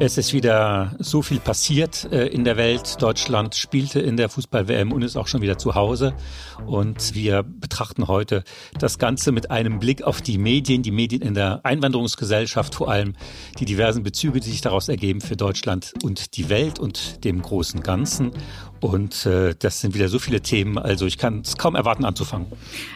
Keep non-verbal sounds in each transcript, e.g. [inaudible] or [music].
Es ist wieder so viel passiert äh, in der Welt. Deutschland spielte in der Fußball-WM und ist auch schon wieder zu Hause. Und wir betrachten heute das Ganze mit einem Blick auf die Medien, die Medien in der Einwanderungsgesellschaft, vor allem die diversen Bezüge, die sich daraus ergeben für Deutschland und die Welt und dem großen Ganzen. Und äh, das sind wieder so viele Themen, also ich kann es kaum erwarten anzufangen.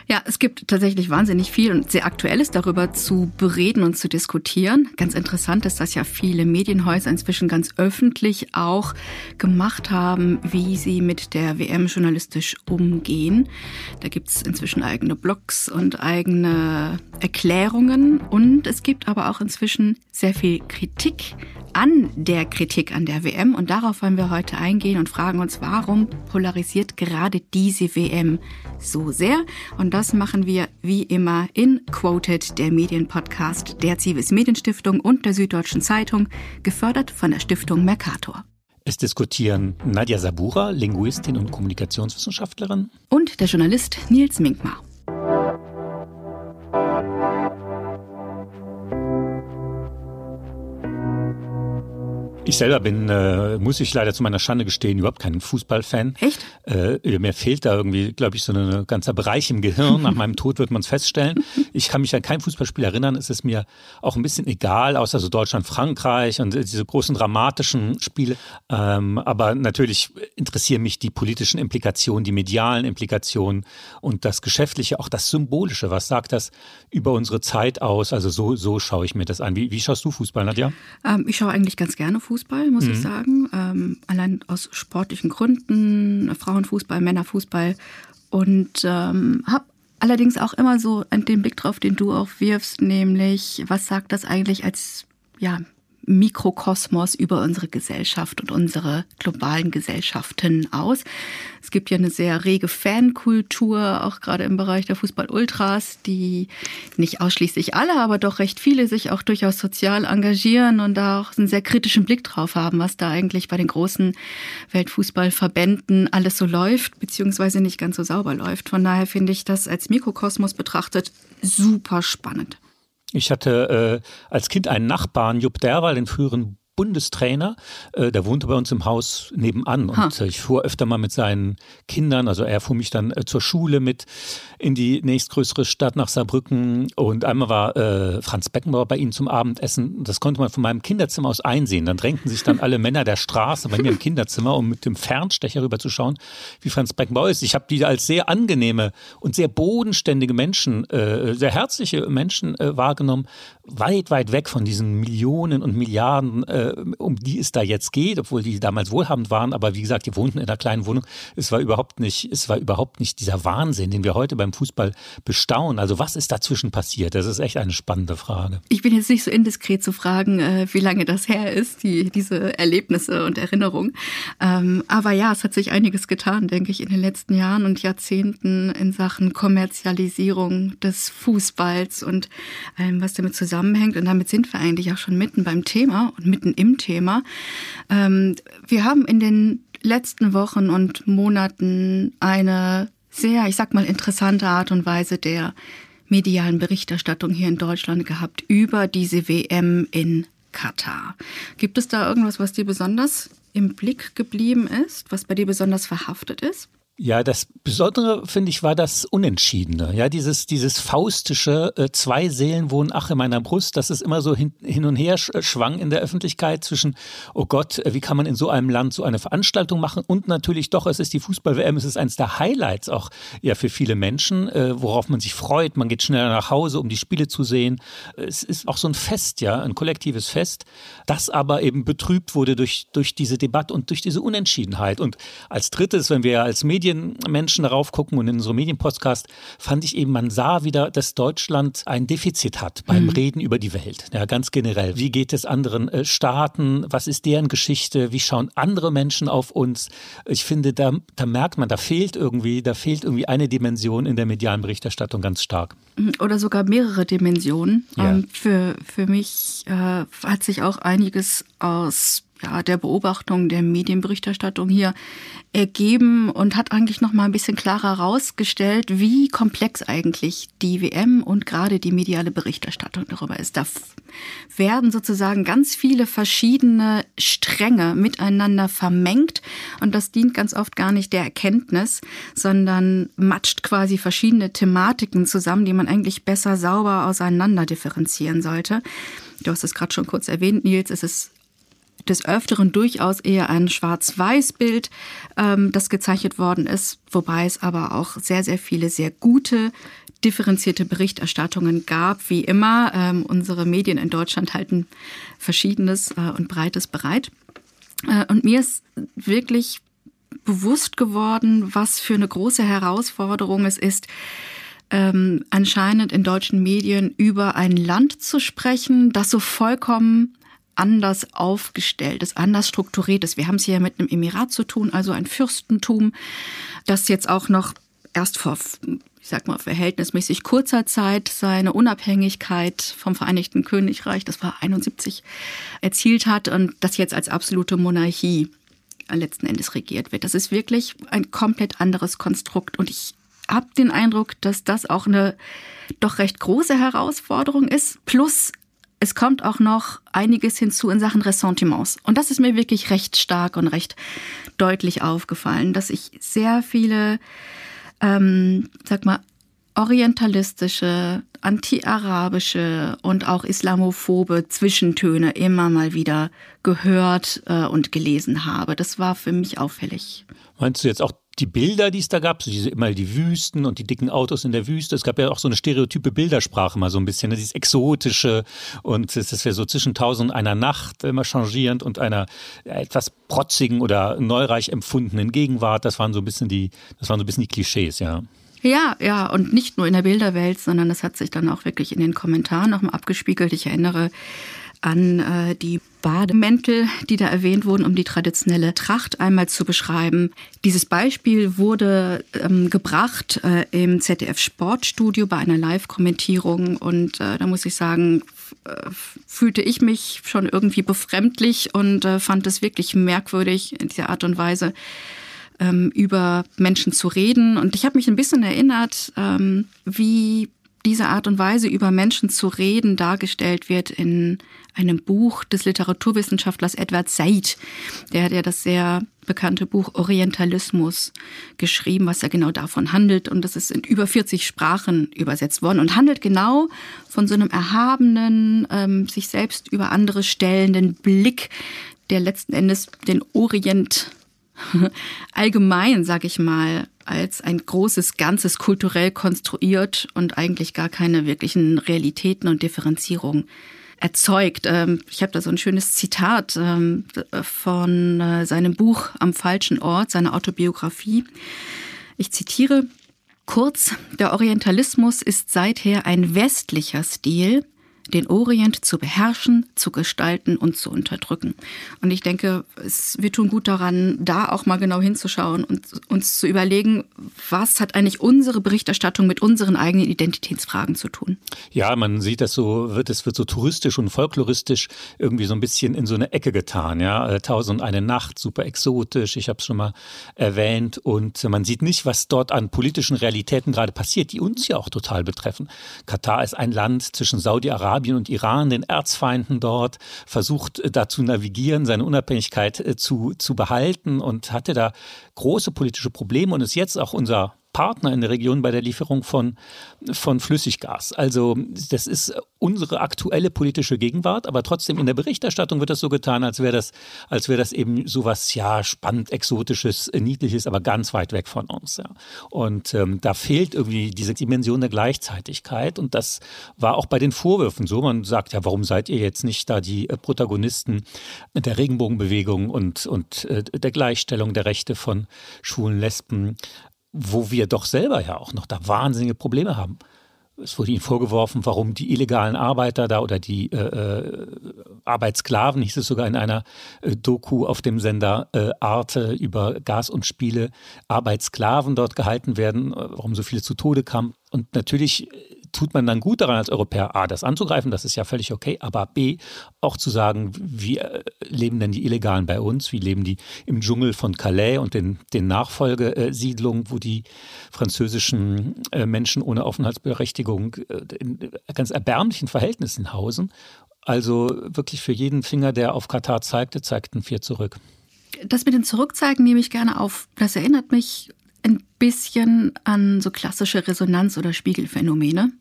Ja, es gibt tatsächlich wahnsinnig viel und sehr Aktuelles darüber zu bereden und zu diskutieren. Ganz interessant ist, dass ja viele Medienhäuser inzwischen ganz öffentlich auch gemacht haben, wie sie mit der WM journalistisch umgehen. Da gibt es inzwischen eigene Blogs und eigene Erklärungen und es gibt aber auch inzwischen sehr viel Kritik an der Kritik an der WM und darauf wollen wir heute eingehen und fragen uns, warum polarisiert gerade diese WM so sehr? Und das machen wir wie immer in Quoted, der Medienpodcast der Zivis Medienstiftung und der Süddeutschen Zeitung, gefördert von der Stiftung Mercator. Es diskutieren Nadja Sabura, Linguistin und Kommunikationswissenschaftlerin, und der Journalist Nils Minkmar. Ich selber bin, äh, muss ich leider zu meiner Schande gestehen, überhaupt kein Fußballfan. Echt? Äh, mir fehlt da irgendwie, glaube ich, so ein ganzer Bereich im Gehirn. Nach meinem Tod wird man es feststellen. Ich kann mich an kein Fußballspiel erinnern. Es ist mir auch ein bisschen egal, außer so Deutschland, Frankreich und diese großen dramatischen Spiele. Ähm, aber natürlich interessieren mich die politischen Implikationen, die medialen Implikationen und das Geschäftliche, auch das Symbolische. Was sagt das über unsere Zeit aus? Also so, so schaue ich mir das an. Wie, wie schaust du Fußball, Nadja? Ähm, ich schaue eigentlich ganz gerne Fußball. Fußball, muss mhm. ich sagen. Ähm, allein aus sportlichen Gründen, Frauenfußball, Männerfußball. Und ähm, habe allerdings auch immer so den Blick drauf, den du auch wirfst, nämlich, was sagt das eigentlich als ja, Mikrokosmos über unsere Gesellschaft und unsere globalen Gesellschaften aus. Es gibt ja eine sehr rege Fankultur, auch gerade im Bereich der Fußball-Ultras, die nicht ausschließlich alle, aber doch recht viele sich auch durchaus sozial engagieren und da auch einen sehr kritischen Blick drauf haben, was da eigentlich bei den großen Weltfußballverbänden alles so läuft, beziehungsweise nicht ganz so sauber läuft. Von daher finde ich das als Mikrokosmos betrachtet super spannend. Ich hatte äh, als Kind einen Nachbarn, Jupp Derwal, den früheren Bundestrainer, äh, der wohnte bei uns im Haus nebenan und ha. ich fuhr öfter mal mit seinen Kindern, also er fuhr mich dann äh, zur Schule mit in die nächstgrößere Stadt nach Saarbrücken und einmal war äh, Franz Beckenbauer bei ihnen zum Abendessen. Das konnte man von meinem Kinderzimmer aus einsehen. Dann drängten sich dann alle Männer der Straße bei mir im Kinderzimmer, um mit dem Fernstecher rüber zu schauen, wie Franz Beckenbauer ist. Ich habe die als sehr angenehme und sehr bodenständige Menschen, äh, sehr herzliche Menschen wahrgenommen, weit, weit weg von diesen Millionen und Milliarden, äh, um die es da jetzt geht, obwohl die damals wohlhabend waren. Aber wie gesagt, die wohnten in einer kleinen Wohnung. Es war überhaupt nicht, es war überhaupt nicht dieser Wahnsinn, den wir heute beim Fußball bestaunen. Also was ist dazwischen passiert? Das ist echt eine spannende Frage. Ich bin jetzt nicht so indiskret zu fragen, äh, wie lange das her ist, die, diese Erlebnisse und Erinnerungen. Ähm, aber ja, es hat sich einiges getan, denke ich, in den letzten Jahren und Jahrzehnten in Sachen Kommerzialisierung des Fußballs und allem, was damit zusammenhängt. Und damit sind wir eigentlich auch schon mitten beim Thema und mitten im Thema. Ähm, wir haben in den letzten Wochen und Monaten eine sehr, ich sag mal, interessante Art und Weise der medialen Berichterstattung hier in Deutschland gehabt über diese WM in Katar. Gibt es da irgendwas, was dir besonders im Blick geblieben ist, was bei dir besonders verhaftet ist? Ja, das Besondere, finde ich, war das Unentschiedene. Ja, dieses, dieses faustische, äh, zwei Seelen wohnen ach in meiner Brust, dass es immer so hin, hin und her schwang in der Öffentlichkeit zwischen, oh Gott, äh, wie kann man in so einem Land so eine Veranstaltung machen? Und natürlich doch, es ist die Fußball-WM, es ist eines der Highlights auch ja für viele Menschen, äh, worauf man sich freut. Man geht schneller nach Hause, um die Spiele zu sehen. Es ist auch so ein Fest, ja, ein kollektives Fest, das aber eben betrübt wurde durch, durch diese Debatte und durch diese Unentschiedenheit. Und als drittes, wenn wir als Medien Medienmenschen darauf gucken und in unserem Medienpodcast fand ich eben, man sah wieder, dass Deutschland ein Defizit hat beim mhm. Reden über die Welt. Ja, ganz generell. Wie geht es anderen äh, Staaten? Was ist deren Geschichte? Wie schauen andere Menschen auf uns? Ich finde, da, da merkt man, da fehlt irgendwie, da fehlt irgendwie eine Dimension in der medialen Berichterstattung ganz stark. Mhm, oder sogar mehrere Dimensionen. Ja. Ähm, für, für mich äh, hat sich auch einiges aus ja, der Beobachtung der Medienberichterstattung hier ergeben und hat eigentlich noch mal ein bisschen klarer herausgestellt, wie komplex eigentlich die WM und gerade die mediale Berichterstattung darüber ist. Da werden sozusagen ganz viele verschiedene Stränge miteinander vermengt und das dient ganz oft gar nicht der Erkenntnis, sondern matscht quasi verschiedene Thematiken zusammen, die man eigentlich besser sauber auseinander differenzieren sollte. Du hast es gerade schon kurz erwähnt, Nils, es ist des Öfteren durchaus eher ein Schwarz-Weiß-Bild, ähm, das gezeichnet worden ist, wobei es aber auch sehr, sehr viele sehr gute differenzierte Berichterstattungen gab. Wie immer, ähm, unsere Medien in Deutschland halten Verschiedenes äh, und Breites bereit. Äh, und mir ist wirklich bewusst geworden, was für eine große Herausforderung es ist, ähm, anscheinend in deutschen Medien über ein Land zu sprechen, das so vollkommen anders aufgestellt ist, anders strukturiert ist. Wir haben es hier mit einem Emirat zu tun, also ein Fürstentum, das jetzt auch noch erst vor, ich sag mal, verhältnismäßig kurzer Zeit seine Unabhängigkeit vom Vereinigten Königreich, das war 71, erzielt hat und das jetzt als absolute Monarchie letzten Endes regiert wird. Das ist wirklich ein komplett anderes Konstrukt und ich habe den Eindruck, dass das auch eine doch recht große Herausforderung ist. Plus es kommt auch noch einiges hinzu in Sachen Ressentiments. Und das ist mir wirklich recht stark und recht deutlich aufgefallen, dass ich sehr viele, ähm, sag mal, orientalistische, anti-arabische und auch islamophobe Zwischentöne immer mal wieder gehört äh, und gelesen habe. Das war für mich auffällig. Meinst du jetzt auch die Bilder, die es da gab, so diese immer die Wüsten und die dicken Autos in der Wüste. Es gab ja auch so eine stereotype Bildersprache mal so ein bisschen, ne? dieses exotische und das wäre so zwischen tausend und einer Nacht immer changierend und einer etwas protzigen oder neureich empfundenen Gegenwart. Das waren so ein bisschen die, das waren so ein bisschen die Klischees, ja. Ja, ja, und nicht nur in der Bilderwelt, sondern das hat sich dann auch wirklich in den Kommentaren nochmal abgespiegelt. Ich erinnere an äh, die Bademäntel, die da erwähnt wurden, um die traditionelle Tracht einmal zu beschreiben. Dieses Beispiel wurde ähm, gebracht äh, im ZDF Sportstudio bei einer Live-Kommentierung und äh, da muss ich sagen, äh, fühlte ich mich schon irgendwie befremdlich und äh, fand es wirklich merkwürdig in dieser Art und Weise ähm, über Menschen zu reden. Und ich habe mich ein bisschen erinnert, ähm, wie diese Art und Weise über Menschen zu reden dargestellt wird in einem Buch des Literaturwissenschaftlers Edward Said. Der hat ja das sehr bekannte Buch Orientalismus geschrieben, was ja genau davon handelt. Und das ist in über 40 Sprachen übersetzt worden und handelt genau von so einem erhabenen, ähm, sich selbst über andere stellenden Blick, der letzten Endes den Orient [laughs] allgemein, sag ich mal, als ein großes Ganzes kulturell konstruiert und eigentlich gar keine wirklichen Realitäten und Differenzierung erzeugt. Ähm, ich habe da so ein schönes Zitat ähm, von äh, seinem Buch Am falschen Ort, seiner Autobiografie. Ich zitiere kurz, der Orientalismus ist seither ein westlicher Stil, den Orient zu beherrschen, zu gestalten und zu unterdrücken. Und ich denke, es, wir tun gut daran, da auch mal genau hinzuschauen und uns zu überlegen, was hat eigentlich unsere Berichterstattung mit unseren eigenen Identitätsfragen zu tun. Ja, man sieht das so, wird es wird so touristisch und folkloristisch irgendwie so ein bisschen in so eine Ecke getan. Ja, äh, Tausend und eine Nacht, super exotisch. Ich habe es schon mal erwähnt und man sieht nicht, was dort an politischen Realitäten gerade passiert, die uns ja auch total betreffen. Katar ist ein Land zwischen Saudi-Arabien Saudi-Arabien und Iran, den Erzfeinden dort, versucht äh, da zu navigieren, seine Unabhängigkeit äh, zu, zu behalten und hatte da große politische Probleme und ist jetzt auch unser Partner in der Region bei der Lieferung von, von Flüssiggas. Also das ist unsere aktuelle politische Gegenwart, aber trotzdem in der Berichterstattung wird das so getan, als wäre das, als wäre das eben sowas ja spannend, exotisches, niedliches, aber ganz weit weg von uns. Ja. Und ähm, da fehlt irgendwie diese Dimension der Gleichzeitigkeit und das war auch bei den Vorwürfen so. Man sagt ja, warum seid ihr jetzt nicht da die äh, Protagonisten der Regenbogenbewegung und, und äh, der Gleichstellung der Rechte von Schwulen, Lesben, wo wir doch selber ja auch noch da wahnsinnige Probleme haben. Es wurde ihnen vorgeworfen, warum die illegalen Arbeiter da oder die äh, äh, Arbeitssklaven, hieß es sogar in einer äh, Doku auf dem Sender äh, Arte über Gas und Spiele, Arbeitssklaven dort gehalten werden, äh, warum so viele zu Tode kamen. Und natürlich tut man dann gut daran als Europäer, A, das anzugreifen, das ist ja völlig okay, aber B, auch zu sagen, wie äh, leben denn die Illegalen bei uns, wie leben die im Dschungel von Calais und den, den Nachfolgesiedlungen, wo die französischen äh, Menschen ohne Aufenthaltsberechtigung äh, in ganz erbärmlichen Verhältnissen hausen. Also wirklich für jeden Finger, der auf Katar zeigte, zeigten vier zurück. Das mit dem Zurückzeigen nehme ich gerne auf. Das erinnert mich ein bisschen an so klassische Resonanz- oder Spiegelphänomene.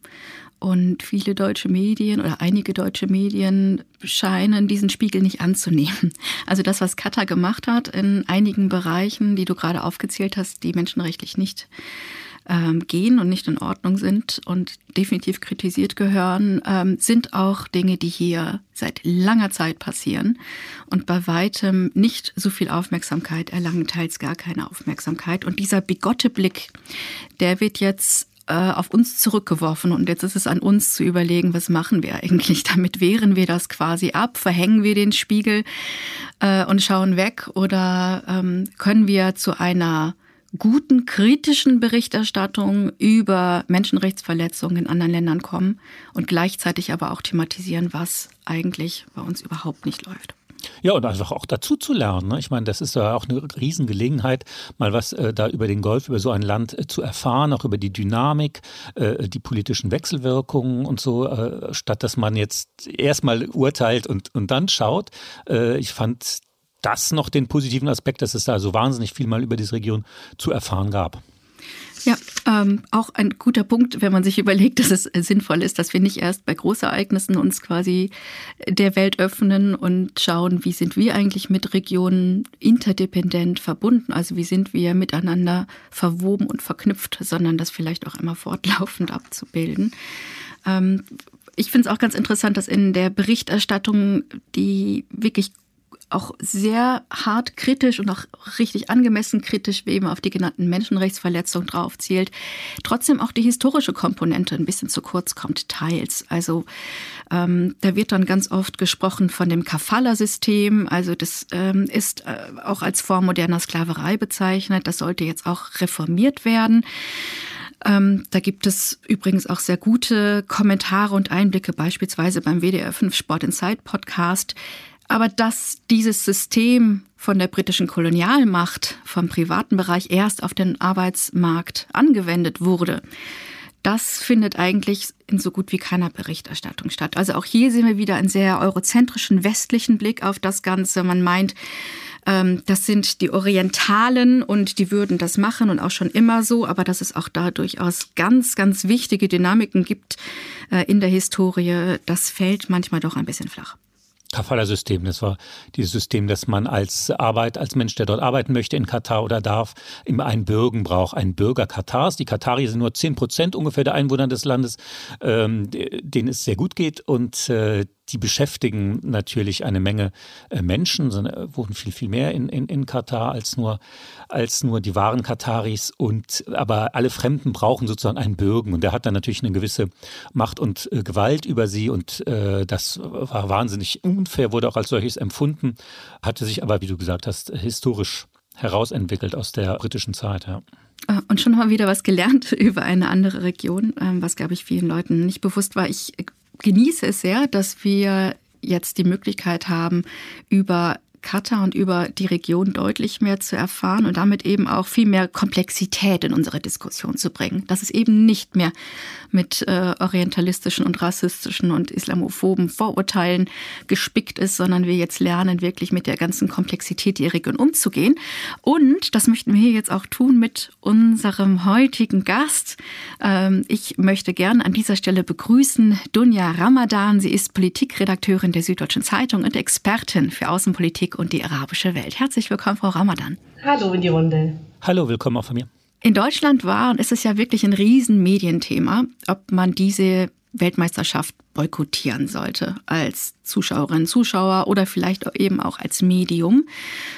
Und viele deutsche Medien oder einige deutsche Medien scheinen diesen Spiegel nicht anzunehmen. [laughs] Also das, was Katar gemacht hat in einigen Bereichen, die du gerade aufgezählt hast, die menschenrechtlich nicht ähm, gehen und nicht in Ordnung sind und definitiv kritisiert gehören, ähm, sind auch Dinge, die hier seit langer Zeit passieren und bei weitem nicht so viel Aufmerksamkeit erlangen, teils gar keine Aufmerksamkeit. Und dieser bigotte Blick, der wird jetzt äh, auf uns zurückgeworfen und jetzt ist es an uns zu überlegen, was machen wir eigentlich [laughs] damit? Wehren wir das quasi ab? Verhängen wir den Spiegel äh, und schauen weg oder ähm, können wir zu einer guten kritischen Berichterstattung über Menschenrechtsverletzungen in anderen Ländern kommen und gleichzeitig aber auch thematisieren, was eigentlich bei uns überhaupt nicht läuft. Ja, und einfach auch dazu zu lernen. Ne? Ich meine, das ist ja auch eine Riesengelegenheit, mal was äh, da über den Golf, über so ein Land äh, zu erfahren, auch über die Dynamik, äh, die politischen Wechselwirkungen und so, statt dass man jetzt erstmal urteilt und, und dann schaut. Ich fand das noch den positiven Aspekt, dass es da so wahnsinnig viel mal über diese Region zu erfahren gab. Ja, ähm, auch ein guter Punkt, wenn man sich überlegt, dass es sinnvoll ist, dass wir nicht erst bei Großereignissen uns quasi der Welt öffnen und schauen, wie sind wir eigentlich mit Regionen interdependent verbunden, also wie sind wir miteinander verwoben und verknüpft, sondern das vielleicht auch immer fortlaufend abzubilden. Ähm, ich finde es auch ganz interessant, dass in der Berichterstattung die wirklich auch sehr hart kritisch und auch richtig angemessen kritisch, wie eben auf die genannten Menschenrechtsverletzungen drauf zielt, trotzdem auch die historische Komponente ein bisschen zu kurz kommt, teils. Also ähm, da wird dann ganz oft gesprochen von dem Kafala-System, also das ähm, ist äh, auch als Form moderner Sklaverei bezeichnet, das sollte jetzt auch reformiert werden. Ähm, da gibt es übrigens auch sehr gute Kommentare und Einblicke, beispielsweise beim WDR 5 Sport Inside Podcast, aber dass dieses System von der britischen Kolonialmacht vom privaten Bereich erst auf den Arbeitsmarkt angewendet wurde, das findet eigentlich in so gut wie keiner Berichterstattung statt. Also auch hier sehen wir wieder einen sehr eurozentrischen westlichen Blick auf das Ganze. Man meint, ähm, das sind die Orientalen und die würden das machen und auch schon immer so, aber dass es auch da durchaus ganz, ganz wichtige Dynamiken gibt äh, in der Historie, das fällt manchmal doch ein bisschen flach. Kafala-System. Das war dieses System, dass man als Arbeit, als Mensch, der dort arbeiten möchte in Katar oder darf, immer einen Bürgen braucht, einen Bürger Katars. Die Kataris sind nur zehn Prozent ungefähr der Einwohner des Landes, ähm, denen es sehr gut geht und äh, die beschäftigen natürlich eine Menge äh, Menschen, äh, wohnen viel, viel mehr in, in, in Katar als nur, als nur die wahren Kataris. Und, aber alle Fremden brauchen sozusagen einen Bürgen und der hat dann natürlich eine gewisse Macht und äh, Gewalt über sie und äh, das war wahnsinnig unfair, wurde auch als solches empfunden, hatte sich aber, wie du gesagt hast, historisch herausentwickelt aus der britischen Zeit. Ja. Und schon wir wieder was gelernt [laughs] über eine andere Region, ähm, was, glaube ich, vielen Leuten nicht bewusst war. Ich genieße es sehr, dass wir jetzt die Möglichkeit haben, über Katar und über die Region deutlich mehr zu erfahren und damit eben auch viel mehr Komplexität in unsere Diskussion zu bringen. Dass es eben nicht mehr mit äh, orientalistischen und rassistischen und islamophoben Vorurteilen gespickt ist, sondern wir jetzt lernen, wirklich mit der ganzen Komplexität der Region umzugehen. Und das möchten wir hier jetzt auch tun mit unserem heutigen Gast. Ähm, ich möchte gern an dieser Stelle begrüßen Dunja Ramadan. Sie ist Politikredakteurin der Süddeutschen Zeitung und Expertin für Außenpolitik Politik und die arabische Welt. Herzlich willkommen, Frau Ramadan. Hallo in die Runde. Hallo, willkommen auch von mir. In Deutschland war und ist es ja wirklich ein Riesenmedienthema, ob man diese Weltmeisterschaft boykottieren sollte als Zuschauerinnen, Zuschauer oder vielleicht eben auch als Medium,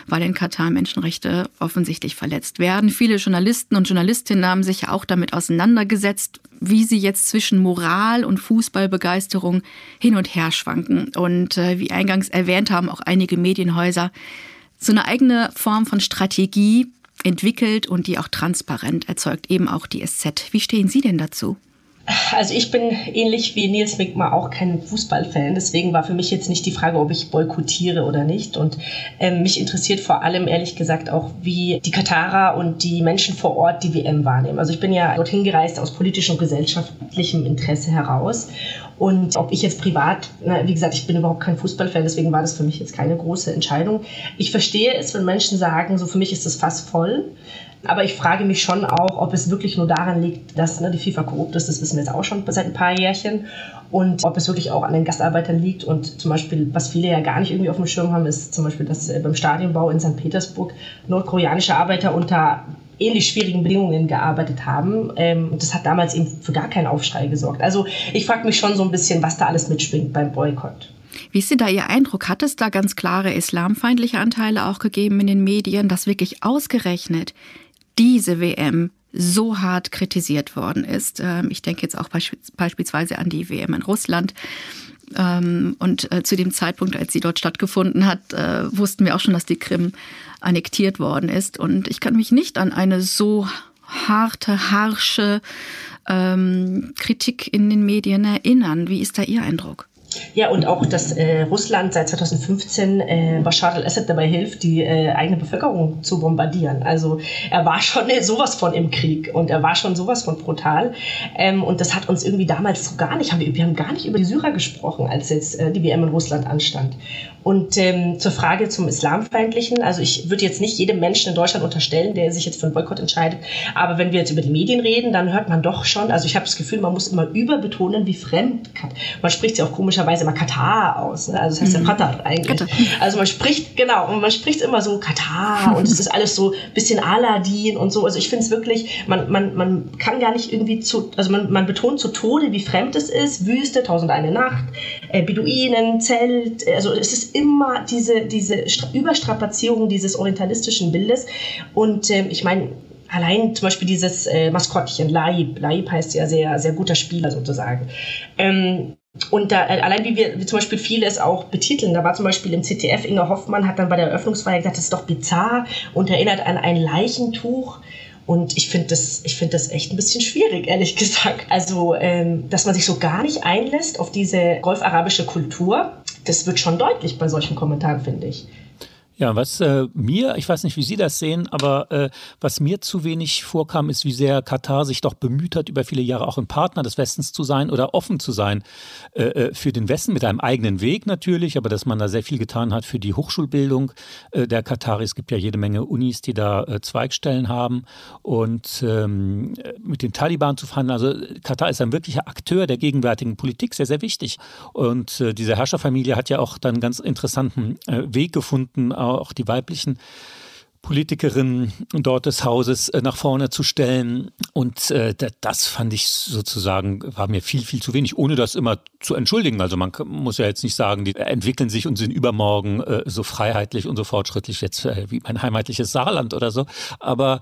weil in Katar Menschenrechte offensichtlich verletzt werden. Viele Journalisten und Journalistinnen haben sich ja auch damit auseinandergesetzt, wie sie jetzt zwischen Moral und Fußballbegeisterung hin und her schwanken. Und äh, wie eingangs erwähnt haben auch einige Medienhäuser so eine eigene Form von Strategie entwickelt und die auch transparent erzeugt, eben auch die SZ. Wie stehen Sie denn dazu? Also ich bin ähnlich wie Nils Minkmar auch kein Fußballfan. Deswegen war für mich jetzt nicht die Frage, ob ich boykottiere oder nicht. Und ähm, mich interessiert vor allem ehrlich gesagt auch, wie die Katarer und die Menschen vor Ort die WM wahrnehmen. Also ich bin ja dorthin gereist aus politischem und gesellschaftlichem Interesse heraus. Und ob ich jetzt privat, na, wie gesagt, ich bin überhaupt kein Fußballfan, deswegen war das für mich jetzt keine große Entscheidung. Ich verstehe es, wenn Menschen sagen, so für mich ist das fast voll. Aber ich frage mich schon auch, ob es wirklich nur daran liegt, dass ne, die FIFA korrupt ist. Das wissen wir jetzt auch schon seit ein paar Jährchen. Und ob es wirklich auch an den Gastarbeitern liegt. Und zum Beispiel, was viele ja gar nicht irgendwie auf dem Schirm haben, ist zum Beispiel, dass äh, beim Stadionbau in St. Petersburg nordkoreanische Arbeiter unter ähnlich schwierigen Bedingungen gearbeitet haben. Ähm, und das hat damals eben für gar keinen Aufschrei gesorgt. Also ich frage mich schon so ein bisschen, was da alles mitschwingt beim Boykott. Wie ist denn da Ihr Eindruck? Hat es da ganz klare islamfeindliche Anteile auch gegeben in den Medien, dass wirklich ausgerechnet diese WM so hart kritisiert worden ist. Ähm, ich denke jetzt auch beispielsweise an die WM in Russland. Ähm, und äh, zu dem Zeitpunkt, als sie dort stattgefunden hat, äh, wussten wir auch schon, dass die Krim annektiert worden ist. Und ich kann mich nicht an eine so harte, harsche ähm, Kritik in den Medien erinnern. Wie ist da Ihr Eindruck? Ja, und auch, dass äh, Russland seit 2015 äh, Bashar al-Assad dabei hilft, die äh, eigene Bevölkerung zu bombardieren. Also er war schon [laughs] sowas von im Krieg und er war schon sowas von brutal. Ähm, und das hat uns irgendwie damals so gar nicht, haben wir, wir haben gar nicht über die Syrer gesprochen, als jetzt äh, die WM in Russland anstand. Und ähm, zur Frage zum Islamfeindlichen, also ich würde jetzt nicht jedem Menschen in Deutschland unterstellen, der sich jetzt für einen Boykott entscheidet, aber wenn wir jetzt über die Medien reden, dann hört man doch schon, also ich habe das Gefühl, man muss immer überbetonen, wie fremd, man spricht ja auch komischerweise immer Katar aus, ne? also das heißt ja mhm. Katar eigentlich. Katar. Also man spricht, genau, und man spricht immer so Katar [laughs] und es ist alles so ein bisschen Aladdin und so, also ich finde es wirklich, man, man, man kann gar nicht irgendwie zu, also man, man betont zu Tode, wie fremd es ist, Wüste, Tausend eine Nacht, äh, Beduinen, Zelt, also es ist immer diese, diese Überstrapazierung dieses orientalistischen Bildes. Und ähm, ich meine, allein zum Beispiel dieses äh, Maskottchen, Laib, Laib heißt ja sehr, sehr guter Spieler sozusagen. Ähm, und da, äh, allein wie wir wie zum Beispiel viele es auch betiteln, da war zum Beispiel im ZDF Inge Hoffmann hat dann bei der Eröffnungsfeier gesagt, das ist doch bizarr und erinnert an ein Leichentuch. Und ich finde das, ich das echt ein bisschen schwierig, ehrlich [laughs] gesagt. Also, ähm, dass man sich so gar nicht einlässt auf diese golfarabische Kultur, das wird schon deutlich bei solchen Kommentaren, finde ich. Ja, was äh, mir, ich weiß nicht, wie Sie das sehen, aber äh, was mir zu wenig vorkam, ist, wie sehr Katar sich doch bemüht hat, über viele Jahre auch ein Partner des Westens zu sein oder offen zu sein äh, äh für den Westen, mit einem eigenen Weg natürlich, aber dass man da sehr viel getan hat für die Hochschulbildung äh, der Kataris. Es gibt ja jede Menge Unis, die da äh, Zweigstellen haben und ähm, mit den Taliban zu verhandeln. Also Katar ist ein wirklicher Akteur der gegenwärtigen Politik, sehr, sehr wichtig. Und diese Herrscherfamilie hat ja auch dann einen ganz interessanten Weg gefunden, auch die weiblichen Politikerinnen dort des Hauses äh, nach vorne zu stellen. Und äh, das fand ich sozusagen, war mir viel, viel zu wenig, ohne das immer zu entschuldigen. Also man muss ja jetzt nicht sagen, die entwickeln sich und sind übermorgen äh, so freiheitlich und so fortschrittlich jetzt wie mein heimatliches Saarland oder so. Aber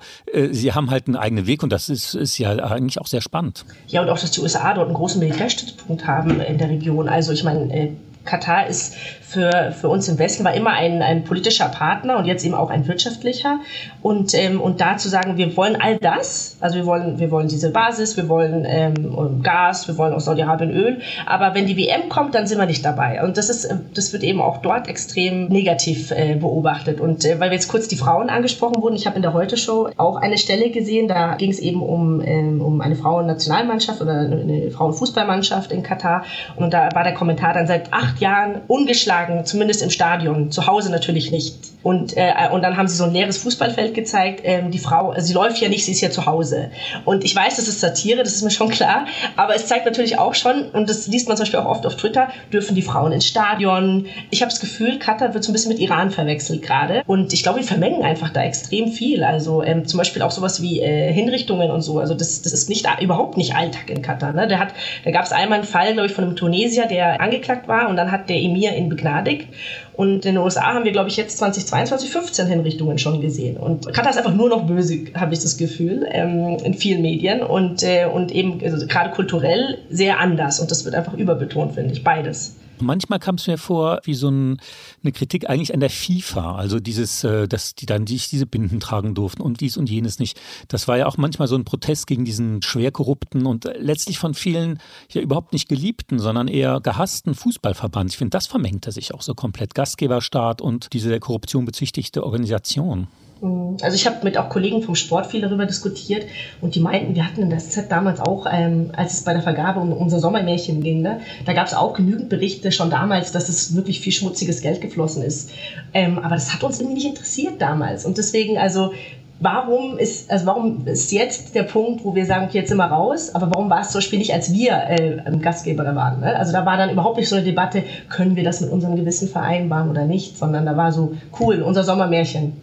sie haben halt einen eigenen Weg und das ist, ist ja eigentlich auch sehr spannend. Ja, und auch, dass die USA dort einen großen Militärstützpunkt haben in der Region. Also ich meine, Katar ist für, für uns im Westen war immer ein, ein politischer Partner und jetzt eben auch ein wirtschaftlicher. Und, ähm, und da zu sagen, wir wollen all das, also wir wollen, wir wollen diese Basis, wir wollen ähm, Gas, wir wollen aus Saudi-Arabien Öl, aber wenn die WM kommt, dann sind wir nicht dabei. Und das, ist, das wird eben auch dort extrem negativ äh, beobachtet. Und äh, weil jetzt kurz die Frauen angesprochen wurden, ich habe in der Heute-Show auch eine Stelle gesehen, da ging es eben um, ähm, um eine Frauennationalmannschaft oder eine Frauenfußballmannschaft in Katar. Und da war der Kommentar dann seit acht Jahren ungeschlagen geschlagen, zumindest im Stadion, zu Hause natürlich nicht. Und, äh, und dann haben sie so ein leeres Fußballfeld gezeigt. Ähm, die Frau, also sie läuft ja nicht, sie ist ja zu Hause. Und ich weiß, das ist Satire, das ist mir schon klar. Aber es zeigt natürlich auch schon, und das liest man zum Beispiel auch oft auf Twitter, dürfen die Frauen ins Stadion. Ich habe das Gefühl, Katar wird so ein bisschen mit Iran verwechselt gerade. Und ich glaube, die vermengen einfach da extrem viel. Also ähm, zum Beispiel auch sowas wie äh, Hinrichtungen und so. Also das, das ist nicht überhaupt nicht Alltag in Katar. Ne? Der hat, da gab es einmal einen Fall, glaube ich, von einem Tunesier, der angeklagt war und dann hat der Emir ihn begnadigt. Und in den USA haben wir, glaube ich, jetzt 2022 15 Hinrichtungen schon gesehen. Und Katar ist einfach nur noch böse, habe ich das Gefühl, ähm, in vielen Medien. Und, äh, und eben also gerade kulturell sehr anders. Und das wird einfach überbetont, finde ich, beides. Manchmal kam es mir vor wie so ein, eine Kritik eigentlich an der FIFA, also dieses, äh, dass die dann nicht diese Binden tragen durften und dies und jenes nicht. Das war ja auch manchmal so ein Protest gegen diesen schwer korrupten und letztlich von vielen ja überhaupt nicht geliebten, sondern eher gehassten Fußballverband. Ich finde, das vermengte sich auch so komplett. Gastgeberstaat und diese Korruption bezichtigte Organisation. Mhm. Also ich habe mit auch Kollegen vom Sport viel darüber diskutiert und die meinten, wir hatten in der SZ damals auch, ähm, als es bei der Vergabe um unser Sommermärchen ging, ne, da gab es auch genügend Berichte schon damals, dass es wirklich viel schmutziges Geld geflossen ist. Ähm, aber das hat uns irgendwie nicht interessiert damals. Und deswegen, also warum ist, also warum ist jetzt der Punkt, wo wir sagen, okay, jetzt sind wir raus, aber warum war es zum Beispiel nicht, als wir äh, Gastgeber waren? Ne? Also da war dann überhaupt nicht so eine Debatte, können wir das mit unserem Gewissen vereinbaren oder nicht, sondern da war so, cool, unser Sommermärchen.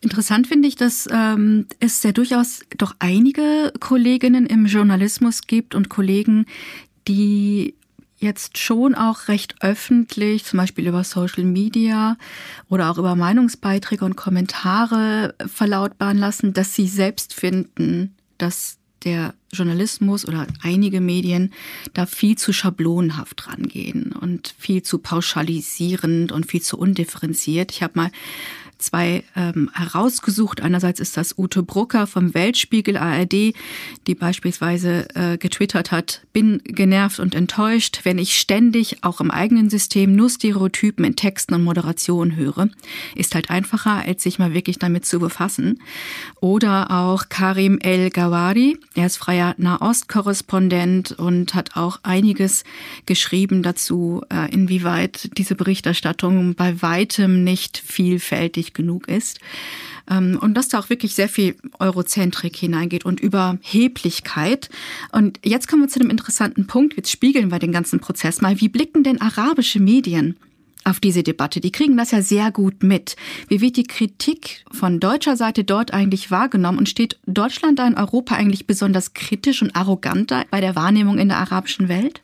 Interessant finde ich, dass ähm, es ja durchaus doch einige Kolleginnen im Journalismus gibt und Kollegen, die jetzt schon auch recht öffentlich, zum Beispiel über Social Media oder auch über Meinungsbeiträge und Kommentare verlautbaren lassen, dass sie selbst finden, dass der Journalismus oder einige Medien da viel zu schablonenhaft rangehen und viel zu pauschalisierend und viel zu undifferenziert. Ich habe mal zwei ähm, herausgesucht. Einerseits ist das Ute Brucker vom Weltspiegel ARD, die beispielsweise äh, getwittert hat, bin genervt und enttäuscht, wenn ich ständig auch im eigenen System nur Stereotypen in Texten und Moderationen höre. Ist halt einfacher, als sich mal wirklich damit zu befassen. Oder auch Karim El Gawari, er ist freier Nahost-Korrespondent und hat auch einiges geschrieben dazu, äh, inwieweit diese Berichterstattung bei weitem nicht vielfältig wichtig genug ist. Ähm, und dass da auch wirklich sehr viel Eurozentrik hineingeht und Überheblichkeit. Und jetzt kommen wir zu einem interessanten Punkt. Jetzt spiegeln wir den ganzen Prozess mal. Wie blicken denn arabische Medien auf diese Debatte. Die kriegen das ja sehr gut mit. Wie wird die Kritik von deutscher Seite dort eigentlich wahrgenommen und steht Deutschland da in Europa eigentlich besonders kritisch und arrogant bei der Wahrnehmung in der arabischen Welt?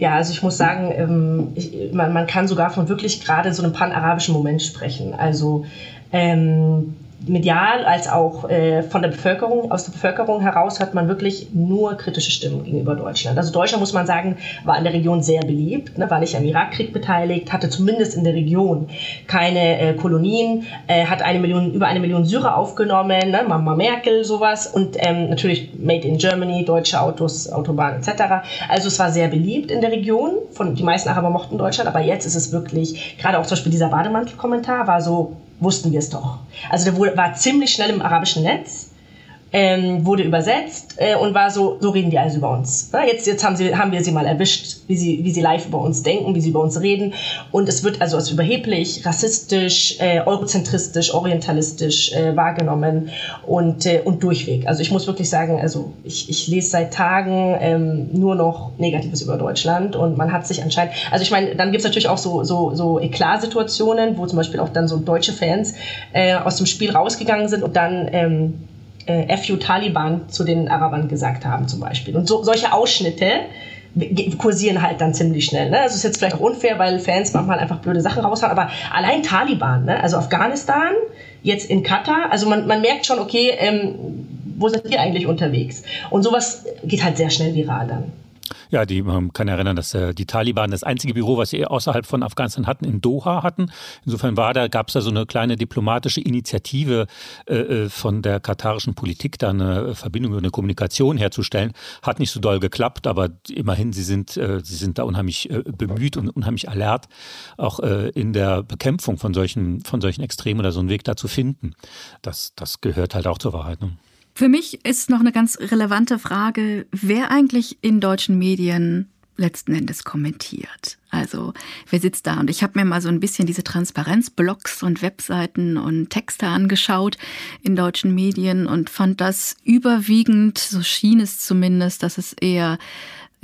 Ja, also ich muss sagen, ähm, ich, man, man kann sogar von wirklich gerade so einem pan-arabischen Moment sprechen. Also ähm, medial als auch äh, von der Bevölkerung, aus der Bevölkerung heraus hört man wirklich nur kritische Stimmen gegenüber Deutschland. Also Deutschland, muss man sagen, war in der Region sehr beliebt, ne, war nicht am Irakkrieg beteiligt, hatte zumindest in der Region keine äh, Kolonien, äh, hat eine Million, über eine Million Syrer aufgenommen, ne, Mama Merkel, sowas und ähm, natürlich Made in Germany, deutsche Autos, Autobahnen etc. Also es war sehr beliebt in der Region, von, die meisten Araber mochten Deutschland, aber jetzt ist es wirklich, gerade auch zum Beispiel dieser Bademantel-Kommentar war so, wussten wir es doch. Also der war ziemlich schnell im arabischen Netz ähm, wurde übersetzt äh, und war so, so reden die also über uns. Ja, jetzt jetzt haben, sie, haben wir sie mal erwischt, wie sie, wie sie live über uns denken, wie sie über uns reden. Und es wird also als überheblich, rassistisch, äh, eurozentristisch, orientalistisch äh, wahrgenommen und, äh, und durchweg. Also ich muss wirklich sagen, also ich, ich lese seit Tagen ähm, nur noch Negatives über Deutschland und man hat sich anscheinend, also ich meine, dann gibt es natürlich auch so, so, so Eklat-Situationen, wo zum Beispiel auch dann so deutsche Fans äh, aus dem Spiel rausgegangen sind und dann ähm, äh, FU Taliban zu den Arabern gesagt haben zum Beispiel. Und so, solche Ausschnitte kursieren halt dann ziemlich schnell. Ne? Also ist jetzt vielleicht auch unfair, weil Fans manchmal einfach blöde Sachen raushauen, aber allein Taliban, ne? also Afghanistan, jetzt in Katar, also man, man merkt schon, okay, ähm, wo sind die eigentlich unterwegs? Und sowas geht halt sehr schnell viral dann. Ja, die, man kann erinnern, dass äh, die Taliban das einzige Büro, was sie außerhalb von Afghanistan hatten, in Doha hatten. Insofern war da, gab es da so eine kleine diplomatische Initiative äh, äh, von der katarischen Politik, da eine Verbindung, eine Kommunikation herzustellen. Hat nicht so doll geklappt, aber immerhin, sie sind, äh, sie sind da unheimlich äh, bemüht und unheimlich alert, auch äh, in der Bekämpfung von solchen, von solchen Extremen oder so einen Weg da zu finden. Das, das gehört halt auch zur Wahrheit. Ne? Für mich ist noch eine ganz relevante Frage, wer eigentlich in deutschen Medien letzten Endes kommentiert. Also wer sitzt da? Und ich habe mir mal so ein bisschen diese Transparenzblogs und Webseiten und Texte angeschaut in deutschen Medien und fand das überwiegend, so schien es zumindest, dass es eher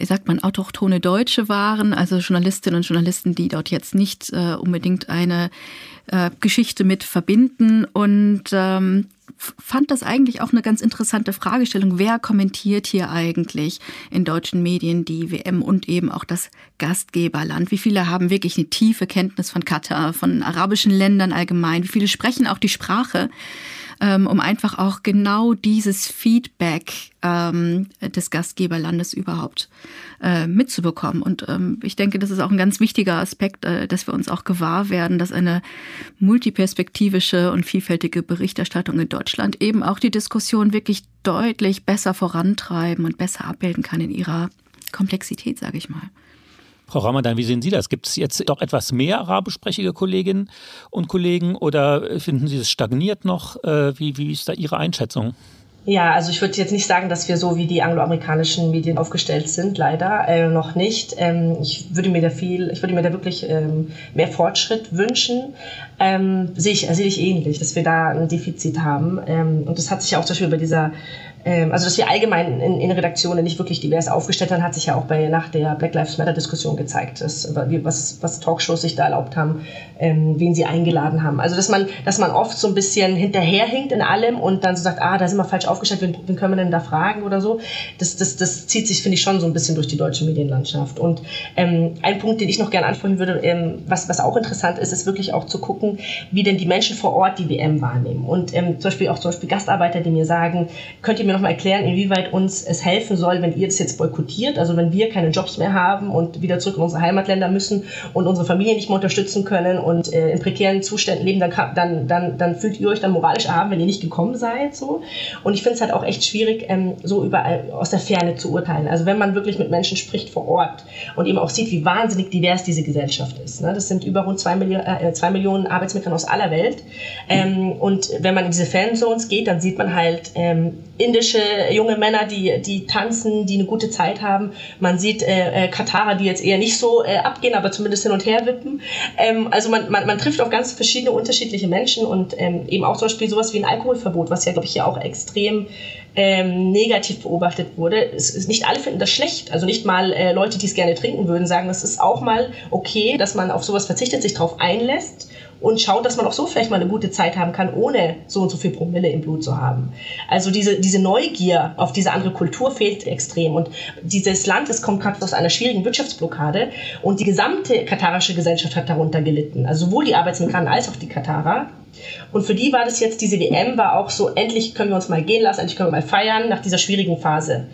sagt man, autochtone Deutsche waren, also Journalistinnen und Journalisten, die dort jetzt nicht äh, unbedingt eine äh, Geschichte mit verbinden. Und ähm, fand das eigentlich auch eine ganz interessante Fragestellung. Wer kommentiert hier eigentlich in deutschen Medien die WM und eben auch das Gastgeberland? Wie viele haben wirklich eine tiefe Kenntnis von Katar, von arabischen Ländern allgemein? Wie viele sprechen auch die Sprache? Ähm, um einfach auch genau dieses Feedback ähm, des Gastgeberlandes überhaupt äh, mitzubekommen. Und ähm, ich denke, das ist auch ein ganz wichtiger Aspekt, äh, dass wir uns auch gewahr werden, dass eine multiperspektivische und vielfältige Berichterstattung in Deutschland eben auch die Diskussion wirklich deutlich besser vorantreiben und besser abbilden kann in ihrer Komplexität, sage ich mal. Frau Ramadan, wie sehen Sie das? Gibt es jetzt doch etwas mehr arabischsprachige Kolleginnen und Kollegen oder finden Sie es stagniert noch? Äh, wie, wie ist da Ihre Einschätzung? Ja, also ich würde jetzt nicht sagen, dass wir so wie die angloamerikanischen Medien aufgestellt sind, leider äh, noch nicht. Ähm, ich würde mir da viel, ich würde mir da wirklich ähm, mehr Fortschritt wünschen. Ähm, sehe ich, sehe ich ähnlich, dass wir da ein Defizit haben. Ähm, und das hat sich auch zum Beispiel bei dieser ähm, also dass wir allgemein in, in, Redaktionen nicht wirklich divers aufgestellt haben, hat sich ja auch bei nach der Black Lives Matter Diskussion gezeigt, dass, was, was Talkshows sich da erlaubt haben, ähm, wen sie eingeladen haben. Also dass man, dass man oft so ein bisschen hinterherhinkt in allem und dann so sagt, ah, da sind wir falsch aufgestellt, wen, wen können wir denn da fragen oder so. Das, das, das zieht sich, finde ich, schon so ein bisschen durch die deutsche Medienlandschaft. Und ähm, ein Punkt, den ich noch gerne ansprechen würde, ähm, was, was auch interessant ist, ist wirklich auch zu gucken, wie denn die Menschen vor Ort die WM wahrnehmen. Und ähm, zum Beispiel auch zum Beispiel Gastarbeiter, die mir sagen, könnt ihr mir nochmal erklären, inwieweit uns es helfen soll, wenn ihr das jetzt boykottiert, also wenn wir keine Jobs mehr haben und wieder zurück in unsere Heimatländer müssen und unsere Familie nicht mehr unterstützen können und äh, in prekären Zuständen leben, dann, dann, dann, dann fühlt ihr euch dann moralisch erhaben, wenn ihr nicht gekommen seid. So. Und ich finde es halt auch echt schwierig, ähm, so überall aus der Ferne zu urteilen. Also wenn man wirklich mit Menschen spricht vor Ort und eben auch sieht, wie wahnsinnig divers diese Gesellschaft ist. Ne? Das sind über rund zwei, Millionen, äh, zwei Millionen Arbeitsmigranten aus aller Welt. Ähm, und wenn man in diese Fanzones geht, dann sieht man halt ähm, indische junge Männer, die, die tanzen, die eine gute Zeit haben. Man sieht äh, äh, Katarer, die jetzt eher nicht so äh, abgehen, aber zumindest hin und her wippen. Ähm, also man, man, man trifft auf ganz verschiedene unterschiedliche Menschen und ähm, eben auch zum Beispiel sowas wie ein Alkoholverbot, was ja, glaube ich, hier auch extrem ähm, negativ beobachtet wurde. Es ist, nicht alle finden das schlecht. Also nicht mal äh, Leute, die es gerne trinken würden, sagen, es ist auch mal okay, dass man auf sowas verzichtet, sich darauf einlässt und schaut, dass man auch so vielleicht mal eine gute Zeit haben kann, ohne so und so viel Promille im Blut zu haben. Also diese, diese Neugier auf diese andere Kultur fehlt extrem. Und dieses Land, es kommt gerade aus einer schwierigen Wirtschaftsblockade und die gesamte katarische Gesellschaft hat darunter gelitten. Also sowohl die Arbeitsmigranten als auch die Katarer. Und für die war das jetzt, diese WM war auch so, endlich können wir uns mal gehen lassen, endlich können wir mal feiern nach dieser schwierigen Phase.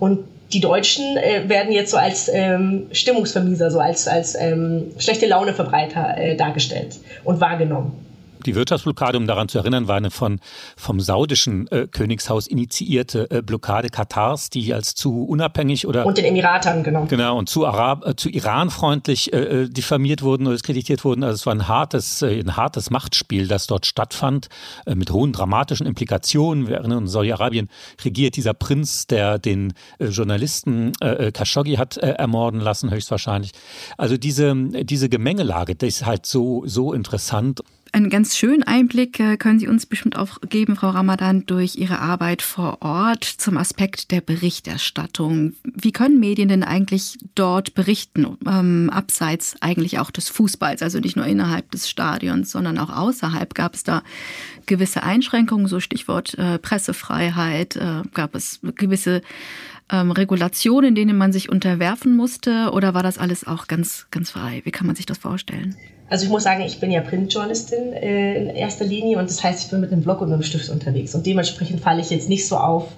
Und die Deutschen äh, werden jetzt so als ähm, Stimmungsvermieser, so als, als ähm, schlechte Launeverbreiter äh, dargestellt und wahrgenommen. Die Wirtschaftsblockade, um daran zu erinnern, war eine von, vom saudischen äh, Königshaus initiierte äh, Blockade Katars, die als zu unabhängig oder. Und den Emiratern, genau. Genau, und zu, Arab, äh, zu Iran-freundlich äh, äh, diffamiert wurden oder diskreditiert wurden. Also es war ein hartes, äh, ein hartes Machtspiel, das dort stattfand, mit hohen dramatischen Implikationen. Wir erinnern uns, Saudi-Arabien regiert dieser Prinz, der den Journalisten Khashoggi hat ermorden lassen, höchstwahrscheinlich. Also diese, diese Gemengelage, das ist halt so, so interessant. Einen ganz schönen Einblick äh, können Sie uns bestimmt auch geben, Frau Ramadan, durch Ihre Arbeit vor Ort zum Aspekt der Berichterstattung. Wie können Medien denn eigentlich dort berichten, ähm, abseits eigentlich auch des Fußballs, also nicht nur innerhalb des Stadions, sondern auch außerhalb? Gab es da gewisse Einschränkungen, so Stichwort äh, Pressefreiheit? Äh, gab es gewisse ähm, Regulationen, denen man sich unterwerfen musste? Oder war das alles auch ganz, ganz frei? Wie kann man sich das vorstellen? Also ich muss sagen, ich bin ja Printjournalistin äh, in erster Linie und das heißt, ich bin mit einem Blog und einem Stift unterwegs und dementsprechend falle ich jetzt nicht so auf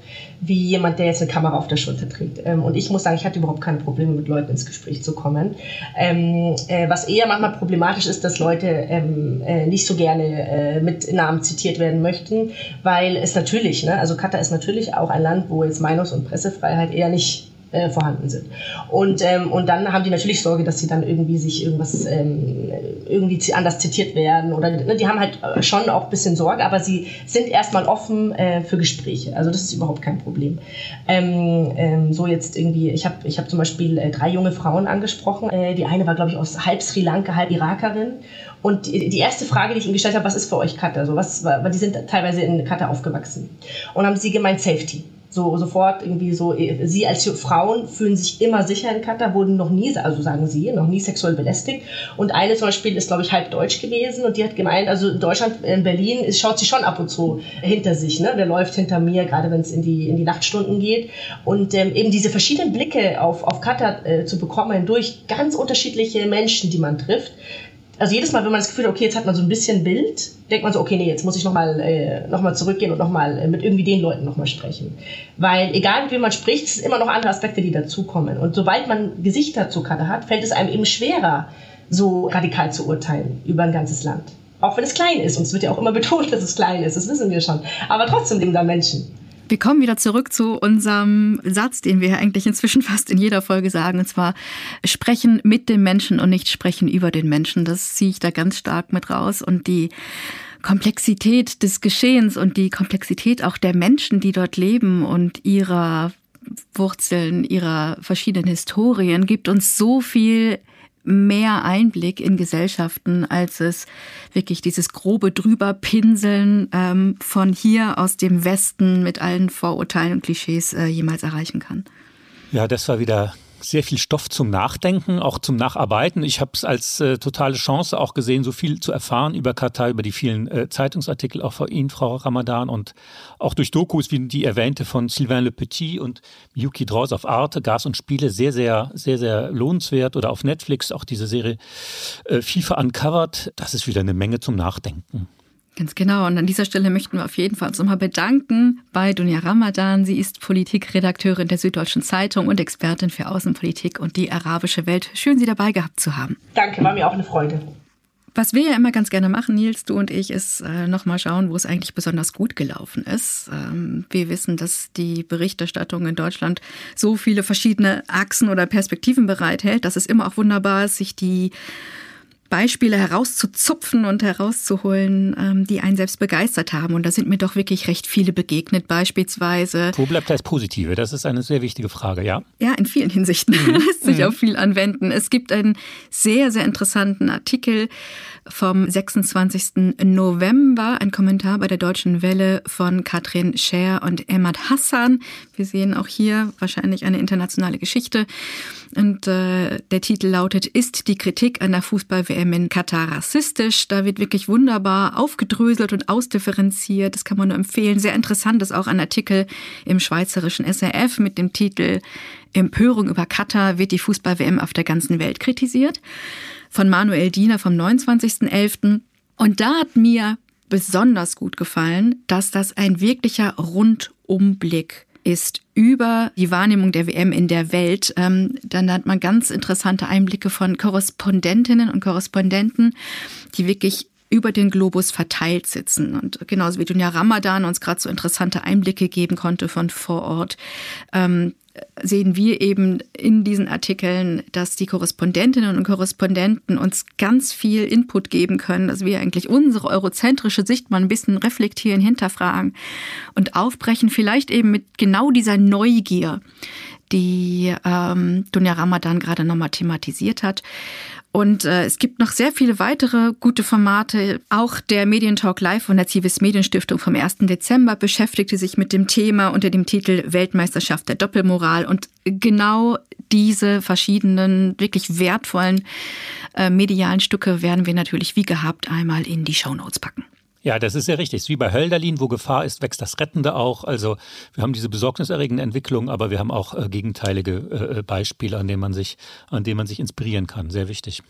wie jemand, der jetzt eine Kamera auf der Schulter trägt. Ähm, und ich muss sagen, ich hatte überhaupt keine Probleme mit Leuten ins Gespräch zu kommen. Ähm, äh, was eher manchmal problematisch ist, dass Leute ähm, äh, nicht so gerne äh, mit Namen zitiert werden möchten, weil es natürlich, ne, also Katar ist natürlich auch ein Land, wo jetzt Meinungs- und Pressefreiheit eher nicht äh, vorhanden sind. Und, ähm, und dann haben die natürlich Sorge, dass sie dann irgendwie sich irgendwas ähm, irgendwie anders zitiert werden oder ne, die haben halt äh, schon auch ein bisschen Sorge, aber sie sind erstmal offen äh, für Gespräche. Also das ist überhaupt kein Problem. Ähm, ähm, so jetzt irgendwie, ich habe ich hab zum Beispiel äh, drei junge Frauen angesprochen. Äh, die eine war, glaube ich, aus halb Sri Lanka, halb Irakerin. Und die, die erste Frage, die ich ihnen gestellt habe, was ist für euch Katar? So, was, weil die sind teilweise in Katar aufgewachsen. Und haben sie gemeint Safety so sofort irgendwie so, sie als Frauen fühlen sich immer sicher in Katar, wurden noch nie, also sagen sie, noch nie sexuell belästigt. Und eine zum Beispiel ist, glaube ich, halb deutsch gewesen und die hat gemeint, also in Deutschland, in Berlin, ist, schaut sie schon ab und zu hinter sich, ne? Wer läuft hinter mir, gerade wenn es in die, in die Nachtstunden geht. Und ähm, eben diese verschiedenen Blicke auf, auf Katar äh, zu bekommen durch ganz unterschiedliche Menschen, die man trifft, Also jedes Mal, wenn man das Gefühl hat, okay, jetzt hat man so ein bisschen Bild, denkt man so, okay, nee, jetzt muss ich nochmal äh, noch zurückgehen und nochmal äh, mit irgendwie den Leuten nochmal sprechen. Weil egal mit wem man spricht, es sind immer noch andere Aspekte, die dazukommen. Und sobald man Gesichter zu Karte hat, fällt es einem eben schwerer, so radikal zu urteilen über ein ganzes Land. Auch wenn es klein ist. Und es wird ja auch immer [laughs] betont, dass es klein ist. Das wissen wir schon. Aber trotzdem leben da Menschen. Wir kommen wieder zurück zu unserem Satz, den wir eigentlich inzwischen [laughs] fast in jeder Folge sagen, und zwar sprechen mit dem Menschen und nicht sprechen über den Menschen. Das ziehe ich da ganz stark mit raus. Und die Komplexität des Geschehens und die Komplexität auch der Menschen, die dort leben und ihrer Wurzeln, ihrer verschiedenen Historien gibt uns so viel mehr Einblick in Gesellschaften, als es wirklich dieses grobe Drüberpinseln ähm, von hier aus dem Westen mit allen Vorurteilen und Klischees äh, jemals erreichen kann. Ja, das war wieder sehr viel Stoff zum Nachdenken, auch zum Nacharbeiten. Ich habe es als äh, totale Chance auch gesehen, so viel zu erfahren über Katar, über die vielen äh, Zeitungsartikel auch von Ihnen, Frau Ramadan, und auch durch Dokus wie die erwähnte von Sylvain Le Petit und Yuki Draws auf Arte, Gas und Spiele, sehr, sehr, sehr, sehr lohnenswert. Oder auf Netflix auch diese Serie äh, FIFA Uncovered. Das ist wieder eine Menge zum Nachdenken. Ganz genau. Und an dieser Stelle möchten wir auf jeden Fall uns nochmal bedanken bei Dunja Ramadan. Sie ist Politikredakteurin der Süddeutschen Zeitung und Expertin für Außenpolitik und die arabische Welt. Schön, Sie dabei gehabt zu haben. Danke, war mir auch eine Freude. Was wir ja immer ganz gerne machen, Nils, du und ich, ist äh, nochmal schauen, wo es eigentlich besonders gut gelaufen ist. Ähm, wir wissen, dass die Berichterstattung in Deutschland so viele verschiedene Achsen oder Perspektiven bereithält, dass es immer auch wunderbar ist, sich die Beispiele herauszuzupfen und herauszuholen, ähm, die einen selbst begeistert haben. Und da sind mir doch wirklich recht viele begegnet, beispielsweise. Wo bleibt das Positive? Das ist eine sehr wichtige Frage, ja? Ja, in vielen Hinsichten mhm. [laughs] lässt sich mhm. auch viel anwenden. Es gibt einen sehr, sehr interessanten Artikel vom 26. November, ein Kommentar bei der Deutschen Welle von Katrin Scher und Emad Hassan. Wir sehen auch hier wahrscheinlich eine internationale Geschichte. Und äh, der Titel lautet, ist die Kritik an der Fußball-WM in Katar rassistisch? Da wird wirklich wunderbar aufgedröselt und ausdifferenziert. Das kann man nur empfehlen. Sehr interessant ist auch ein Artikel im schweizerischen SRF mit dem Titel Empörung über Katar wird die Fußball-WM auf der ganzen Welt kritisiert. Von Manuel Diener vom 29.11. Und da hat mir besonders gut gefallen, dass das ein wirklicher Rundumblick ist über die Wahrnehmung der WM in der Welt. Ähm, dann hat man ganz interessante Einblicke von Korrespondentinnen und Korrespondenten, die wirklich über den Globus verteilt sitzen. Und genauso wie Dunja Ramadan uns gerade so interessante Einblicke geben konnte von vor Ort, ähm, sehen wir eben in diesen Artikeln, dass die Korrespondentinnen und Korrespondenten uns ganz viel Input geben können, dass wir eigentlich unsere eurozentrische Sicht mal ein bisschen reflektieren, hinterfragen und aufbrechen, vielleicht eben mit genau dieser Neugier, die ähm, Dunja Ramadan gerade nochmal thematisiert hat. Und äh, es gibt noch sehr viele weitere gute Formate. Auch der Medientalk Live von der Zivis Medienstiftung vom 1. Dezember beschäftigte sich mit dem Thema unter dem Titel Weltmeisterschaft der Doppelmoral. Und genau diese verschiedenen, wirklich wertvollen äh, medialen Stücke werden wir natürlich wie gehabt einmal in die Shownotes packen. Ja, das ist ja richtig. wie bei Hölderlin, wo Gefahr ist, wächst das Rettende auch. Also wir haben diese besorgniserregende Entwicklung, aber wir haben auch äh, gegenteilige äh, äh Beispiele, an denen man sich, an denen man sich inspirieren kann. Sehr wichtig.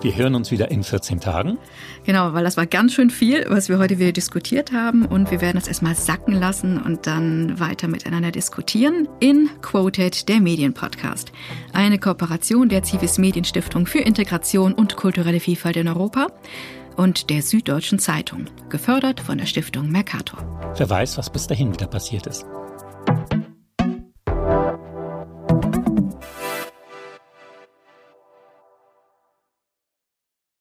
Wir hören uns wieder in 14 Tagen. Genau, weil das war ganz schön viel, was wir heute wieder diskutiert haben. Und wir werden es erstmal sacken lassen und dann weiter miteinander diskutieren in Quoted, der Medienpodcast. Eine Kooperation der Zivis Medienstiftung für Integration und kulturelle Vielfalt in Europa und der Süddeutschen Zeitung, gefördert von der Stiftung Mercator. Wer weiß, was bis dahin wieder passiert ist.